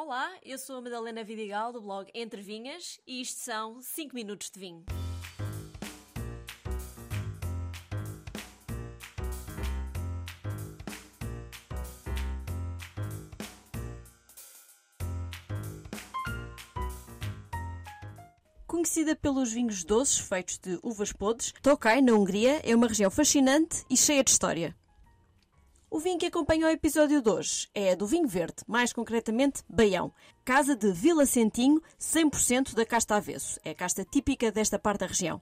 Olá, eu sou a Madalena Vidigal do blog Entre Vinhas e isto são 5 minutos de vinho. Conhecida pelos vinhos doces feitos de uvas podres, Tokaj, na Hungria, é uma região fascinante e cheia de história. O vinho que acompanha o episódio de hoje é do vinho verde, mais concretamente Baião, casa de Vila Centinho, 100% da casta avesso. É a casta típica desta parte da região.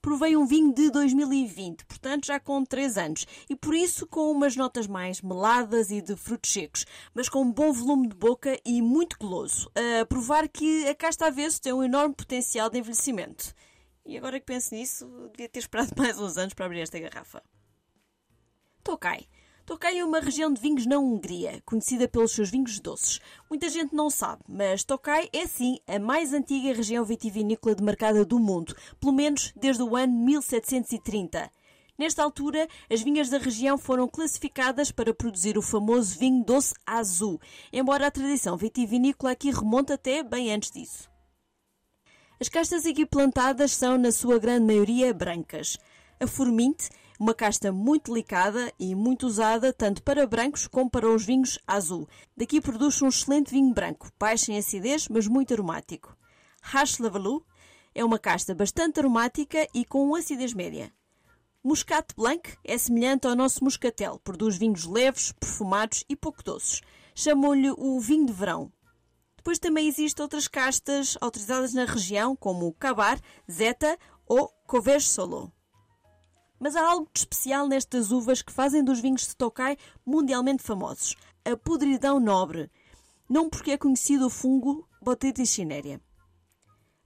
Provei um vinho de 2020, portanto já com 3 anos, e por isso com umas notas mais meladas e de frutos secos, mas com um bom volume de boca e muito goloso, a provar que a casta avesso tem um enorme potencial de envelhecimento. E agora que penso nisso, devia ter esperado mais uns anos para abrir esta garrafa. Tokai. Tokai é uma região de vinhos na Hungria, conhecida pelos seus vinhos doces. Muita gente não sabe, mas Tokai é sim a mais antiga região vitivinícola demarcada do mundo, pelo menos desde o ano 1730. Nesta altura, as vinhas da região foram classificadas para produzir o famoso vinho doce azul, embora a tradição vitivinícola aqui remonte até bem antes disso. As castas aqui plantadas são, na sua grande maioria, brancas. A Forminte uma casta muito delicada e muito usada tanto para brancos como para os vinhos azul. Daqui produz um excelente vinho branco, baixo em acidez, mas muito aromático. Hash Lavalou é uma casta bastante aromática e com acidez média. Muscat Blanc é semelhante ao nosso moscatel, produz vinhos leves, perfumados e pouco doces. Chamam-lhe o vinho de verão. Depois também existem outras castas autorizadas na região, como o Cabar, Zeta ou Covege Solo. Mas há algo de especial nestas uvas que fazem dos vinhos de Tokai mundialmente famosos. A podridão nobre. Não porque é conhecido o fungo Botrytis cinerea.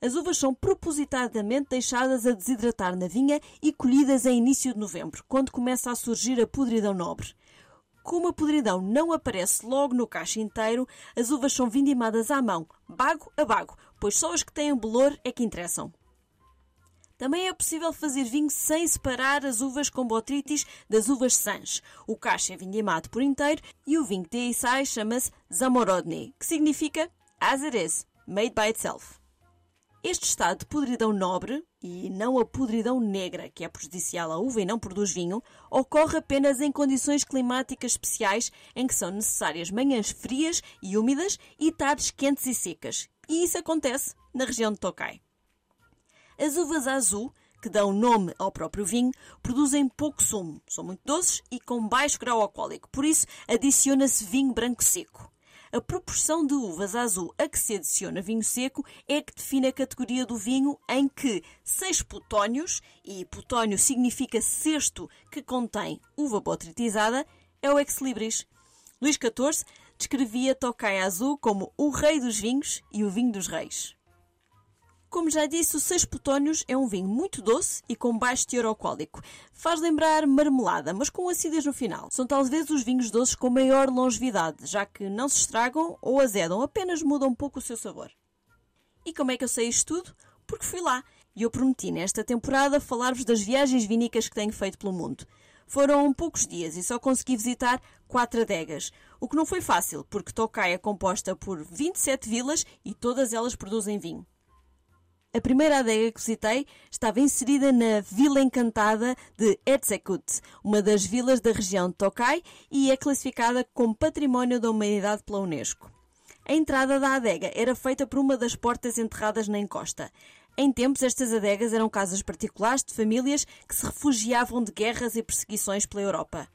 As uvas são propositadamente deixadas a desidratar na vinha e colhidas em início de novembro, quando começa a surgir a podridão nobre. Como a podridão não aparece logo no cacho inteiro, as uvas são vindimadas à mão, bago a bago, pois só as que têm bolor é que interessam. Também é possível fazer vinho sem separar as uvas com botritis das uvas sãs. O cacho é vindimado por inteiro e o vinho que daí sai chama-se Zamorodny, que significa as it is, made by itself. Este estado de podridão nobre, e não a podridão negra, que é prejudicial à uva e não produz vinho, ocorre apenas em condições climáticas especiais em que são necessárias manhãs frias e úmidas e tardes quentes e secas. E isso acontece na região de Tokai. As uvas azul, que dão nome ao próprio vinho, produzem pouco sumo, são muito doces e com baixo grau alcoólico, por isso adiciona-se vinho branco seco. A proporção de uvas azul a que se adiciona vinho seco é que define a categoria do vinho em que seis plutónios, e plutónio significa cesto que contém uva botritizada, é o ex-libris. Luís XIV descrevia Tokai Azul como o rei dos vinhos e o vinho dos reis. Como já disse, o Seis Plutónios é um vinho muito doce e com baixo teor alcoólico. Faz lembrar marmelada, mas com acidez no final. São talvez os vinhos doces com maior longevidade, já que não se estragam ou azedam, apenas mudam um pouco o seu sabor. E como é que eu sei isto tudo? Porque fui lá e eu prometi nesta temporada falar-vos das viagens vinícolas que tenho feito pelo mundo. Foram poucos dias e só consegui visitar quatro adegas, o que não foi fácil, porque Tokai é composta por 27 vilas e todas elas produzem vinho. A primeira adega que visitei estava inserida na Vila Encantada de Etzekut, uma das vilas da região de Tokai, e é classificada como Património da Humanidade pela Unesco. A entrada da adega era feita por uma das portas enterradas na encosta. Em tempos, estas adegas eram casas particulares de famílias que se refugiavam de guerras e perseguições pela Europa.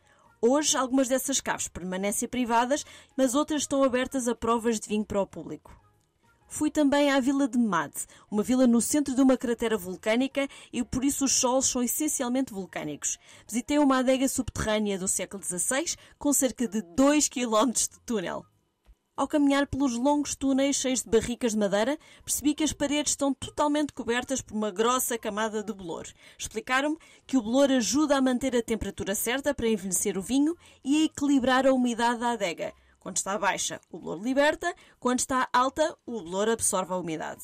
Hoje, algumas dessas caves permanecem privadas, mas outras estão abertas a provas de vinho para o público. Fui também à vila de Mad, uma vila no centro de uma cratera vulcânica e por isso os solos são essencialmente vulcânicos. Visitei uma adega subterrânea do século XVI com cerca de 2 km de túnel. Ao caminhar pelos longos túneis cheios de barricas de madeira, percebi que as paredes estão totalmente cobertas por uma grossa camada de bolor. Explicaram-me que o bolor ajuda a manter a temperatura certa para envelhecer o vinho e a equilibrar a umidade da adega. Quando está baixa, o bolor liberta, quando está alta, o bolor absorve a umidade.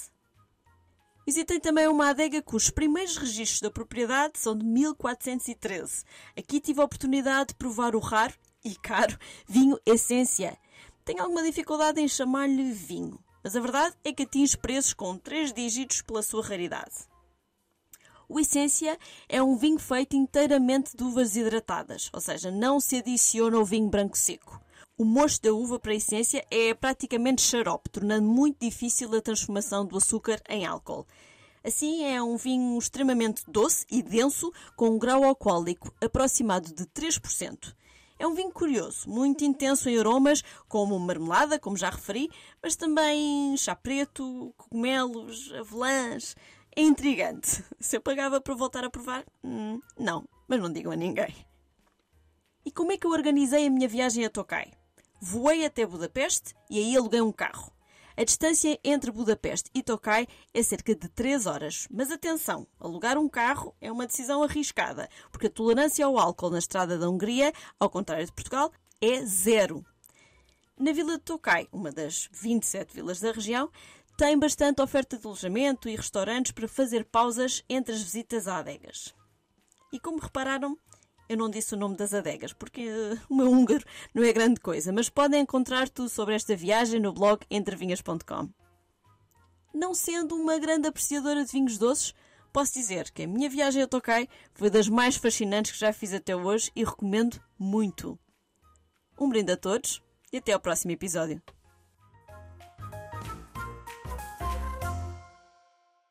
Visitei também uma adega cujos primeiros registros da propriedade são de 1413. Aqui tive a oportunidade de provar o raro e caro vinho Essência. Tenho alguma dificuldade em chamar-lhe vinho, mas a verdade é que atinge preços com três dígitos pela sua raridade. O Essência é um vinho feito inteiramente de uvas hidratadas, ou seja, não se adiciona o vinho branco seco. O mosto da uva para a essência é praticamente xarope, tornando muito difícil a transformação do açúcar em álcool. Assim, é um vinho extremamente doce e denso, com um grau alcoólico aproximado de 3%. É um vinho curioso, muito intenso em aromas, como marmelada, como já referi, mas também chá preto, cogumelos, avelãs. É intrigante. Se eu pagava para voltar a provar? Hum, não, mas não digam a ninguém. E como é que eu organizei a minha viagem a Tokai? Voei até Budapeste e aí aluguei um carro. A distância entre Budapeste e Tokai é cerca de 3 horas. Mas atenção, alugar um carro é uma decisão arriscada, porque a tolerância ao álcool na estrada da Hungria, ao contrário de Portugal, é zero. Na vila de Tokai, uma das 27 vilas da região, tem bastante oferta de alojamento e restaurantes para fazer pausas entre as visitas a adegas. E como repararam, eu não disse o nome das adegas, porque uh, o meu húngaro não é grande coisa, mas podem encontrar tudo sobre esta viagem no blog entrevinhas.com. Não sendo uma grande apreciadora de vinhos doces, posso dizer que a minha viagem a Tokai foi das mais fascinantes que já fiz até hoje e recomendo muito. Um brinde a todos e até ao próximo episódio.